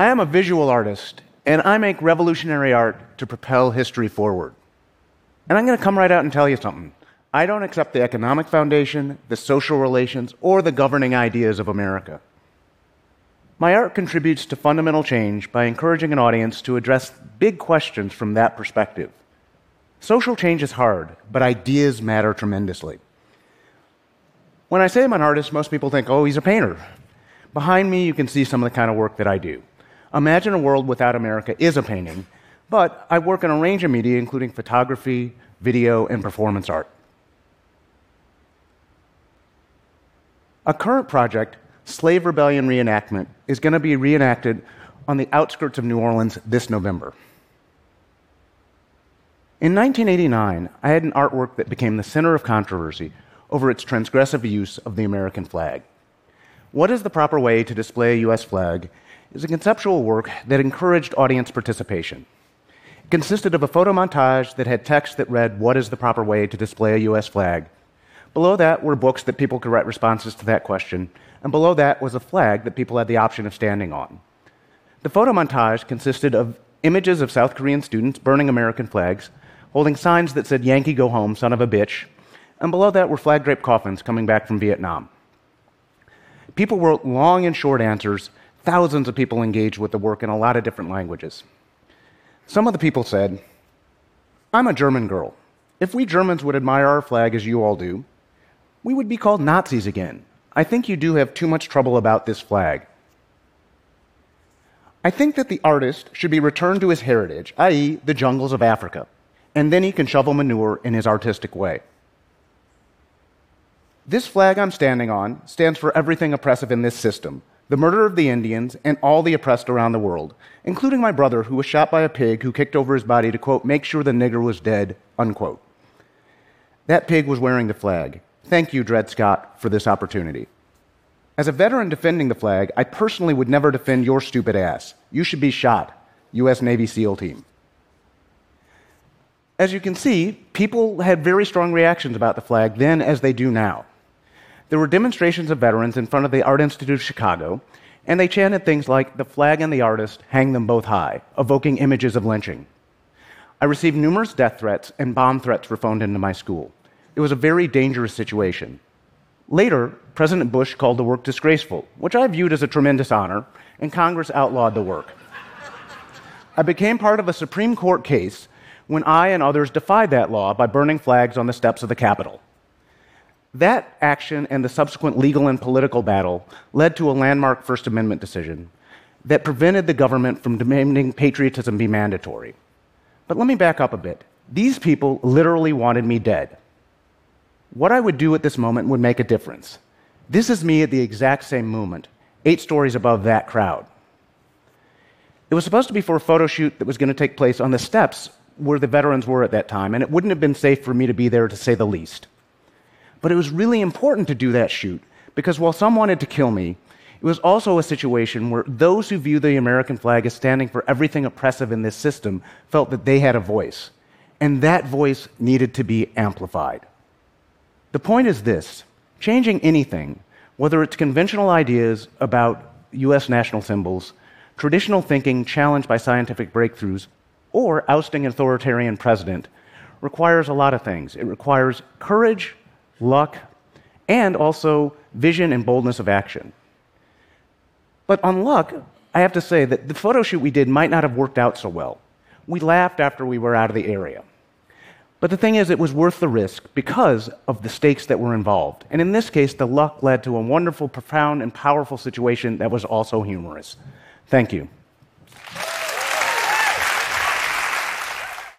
I am a visual artist, and I make revolutionary art to propel history forward. And I'm going to come right out and tell you something. I don't accept the economic foundation, the social relations, or the governing ideas of America. My art contributes to fundamental change by encouraging an audience to address big questions from that perspective. Social change is hard, but ideas matter tremendously. When I say I'm an artist, most people think, oh, he's a painter. Behind me, you can see some of the kind of work that I do. Imagine a World Without America is a painting, but I work in a range of media, including photography, video, and performance art. A current project, Slave Rebellion Reenactment, is going to be reenacted on the outskirts of New Orleans this November. In 1989, I had an artwork that became the center of controversy over its transgressive use of the American flag. What is the proper way to display a U.S. flag is a conceptual work that encouraged audience participation. It consisted of a photo montage that had text that read, What is the proper way to display a U.S. flag? Below that were books that people could write responses to that question, and below that was a flag that people had the option of standing on. The photo montage consisted of images of South Korean students burning American flags, holding signs that said, Yankee go home, son of a bitch, and below that were flag draped coffins coming back from Vietnam. People wrote long and short answers. Thousands of people engaged with the work in a lot of different languages. Some of the people said, I'm a German girl. If we Germans would admire our flag as you all do, we would be called Nazis again. I think you do have too much trouble about this flag. I think that the artist should be returned to his heritage, i.e., the jungles of Africa, and then he can shovel manure in his artistic way. This flag I'm standing on stands for everything oppressive in this system the murder of the Indians and all the oppressed around the world, including my brother who was shot by a pig who kicked over his body to, quote, make sure the nigger was dead, unquote. That pig was wearing the flag. Thank you, Dread Scott, for this opportunity. As a veteran defending the flag, I personally would never defend your stupid ass. You should be shot, U.S. Navy SEAL team. As you can see, people had very strong reactions about the flag then as they do now. There were demonstrations of veterans in front of the Art Institute of Chicago, and they chanted things like, The flag and the artist, hang them both high, evoking images of lynching. I received numerous death threats, and bomb threats were phoned into my school. It was a very dangerous situation. Later, President Bush called the work disgraceful, which I viewed as a tremendous honor, and Congress outlawed the work. I became part of a Supreme Court case when I and others defied that law by burning flags on the steps of the Capitol. That action and the subsequent legal and political battle led to a landmark First Amendment decision that prevented the government from demanding patriotism be mandatory. But let me back up a bit. These people literally wanted me dead. What I would do at this moment would make a difference. This is me at the exact same moment, eight stories above that crowd. It was supposed to be for a photo shoot that was going to take place on the steps where the veterans were at that time, and it wouldn't have been safe for me to be there to say the least. But it was really important to do that shoot because while some wanted to kill me, it was also a situation where those who view the American flag as standing for everything oppressive in this system felt that they had a voice. And that voice needed to be amplified. The point is this changing anything, whether it's conventional ideas about US national symbols, traditional thinking challenged by scientific breakthroughs, or ousting an authoritarian president, requires a lot of things. It requires courage, luck, and also vision and boldness of action. But on luck, I have to say that the photo shoot we did might not have worked out so well. We laughed after we were out of the area. But the thing is, it was worth the risk because of the stakes that were involved. And in this case, the luck led to a wonderful, profound, and powerful situation that was also humorous. Thank you.